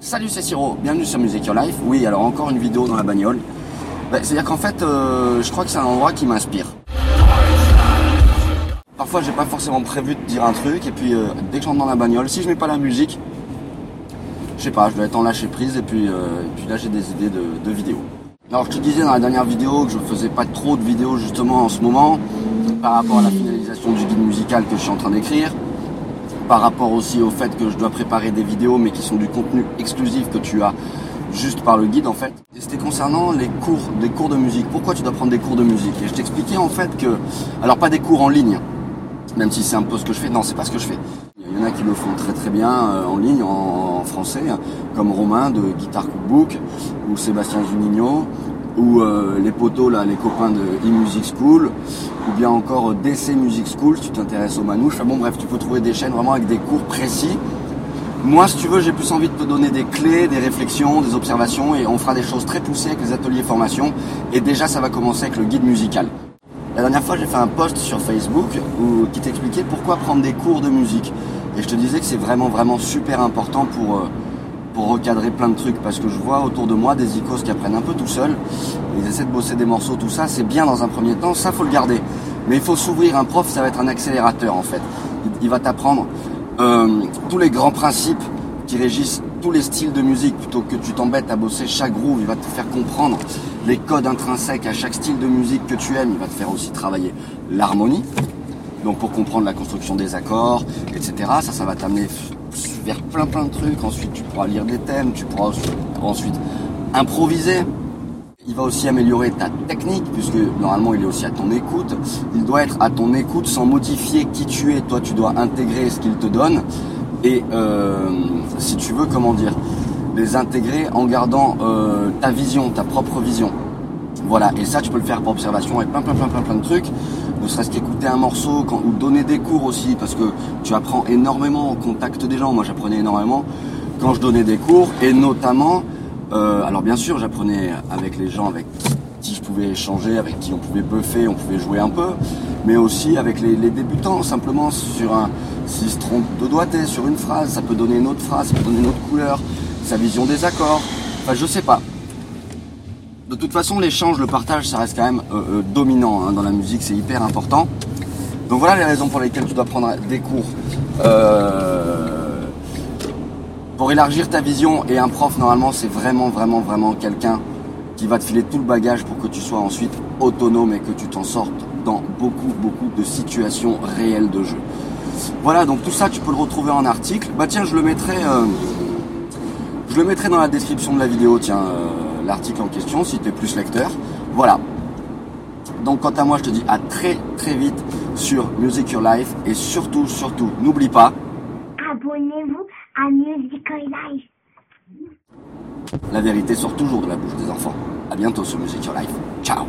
Salut, c'est Siro, bienvenue sur Music Your Life. Oui, alors encore une vidéo dans la bagnole. Bah, C'est-à-dire qu'en fait, euh, je crois que c'est un endroit qui m'inspire. Parfois, j'ai pas forcément prévu de dire un truc, et puis euh, dès que j'entre dans la bagnole, si je mets pas la musique, je sais pas, je dois être en lâcher prise, et puis, euh, et puis là, j'ai des idées de, de vidéos. Alors, je te disais dans la dernière vidéo que je faisais pas trop de vidéos justement en ce moment, par rapport à la finalisation du guide musical que je suis en train d'écrire par rapport aussi au fait que je dois préparer des vidéos mais qui sont du contenu exclusif que tu as juste par le guide en fait. C'était concernant les cours, des cours de musique. Pourquoi tu dois prendre des cours de musique? Et je t'expliquais en fait que, alors pas des cours en ligne, même si c'est un peu ce que je fais. Non, c'est pas ce que je fais. Il y en a qui le font très très bien euh, en ligne, en, français, comme Romain de Guitar Cookbook ou Sébastien Zunigno ou euh, les potos là, les copains de e-music school, ou bien encore DC Music School si tu t'intéresses aux manouches. Enfin bon bref, tu peux trouver des chaînes vraiment avec des cours précis. Moi, si tu veux, j'ai plus envie de te donner des clés, des réflexions, des observations, et on fera des choses très poussées avec les ateliers formation. Et déjà, ça va commencer avec le guide musical. La dernière fois, j'ai fait un post sur Facebook où, qui t'expliquait pourquoi prendre des cours de musique. Et je te disais que c'est vraiment, vraiment super important pour, euh, recadrer plein de trucs parce que je vois autour de moi des icos qui apprennent un peu tout seuls. Ils essaient de bosser des morceaux, tout ça. C'est bien dans un premier temps, ça faut le garder. Mais il faut s'ouvrir. Un prof, ça va être un accélérateur en fait. Il, il va t'apprendre euh, tous les grands principes qui régissent tous les styles de musique plutôt que tu t'embêtes à bosser chaque groove. Il va te faire comprendre les codes intrinsèques à chaque style de musique que tu aimes. Il va te faire aussi travailler l'harmonie. Donc pour comprendre la construction des accords, etc. Ça, ça va t'amener vers plein plein de trucs. Ensuite, tu pourras lire des thèmes, tu pourras ensuite improviser. Il va aussi améliorer ta technique, puisque normalement il est aussi à ton écoute. Il doit être à ton écoute sans modifier qui tu es. Toi, tu dois intégrer ce qu'il te donne. Et euh, si tu veux, comment dire, les intégrer en gardant euh, ta vision, ta propre vision. Voilà, et ça tu peux le faire par observation et plein plein plein plein plein de trucs. Ne serait-ce qu'écouter un morceau ou donner des cours aussi, parce que tu apprends énormément au contact des gens. Moi j'apprenais énormément quand je donnais des cours, et notamment, euh, alors bien sûr j'apprenais avec les gens avec qui je pouvais échanger, avec qui on pouvait buffer, on pouvait jouer un peu, mais aussi avec les, les débutants, simplement sur un, s'ils se trompent de doigté sur une phrase, ça peut donner une autre phrase, ça peut donner une autre couleur, sa vision des accords, enfin je sais pas. De toute façon, l'échange, le partage, ça reste quand même euh, euh, dominant hein, dans la musique, c'est hyper important. Donc voilà les raisons pour lesquelles tu dois prendre des cours. Euh, pour élargir ta vision et un prof, normalement, c'est vraiment, vraiment, vraiment quelqu'un qui va te filer tout le bagage pour que tu sois ensuite autonome et que tu t'en sortes dans beaucoup, beaucoup de situations réelles de jeu. Voilà, donc tout ça, tu peux le retrouver en article. Bah tiens, je le mettrai, je le mettrai dans la description de la vidéo, tiens, l'article en question, si tu es plus lecteur. Voilà. Donc quant à moi, je te dis à très très vite sur Music Your Life et surtout, surtout, n'oublie pas, Abonnez-vous à Musical Life. la vérité sort toujours de la bouche des enfants. À bientôt sur Music Your Life. Ciao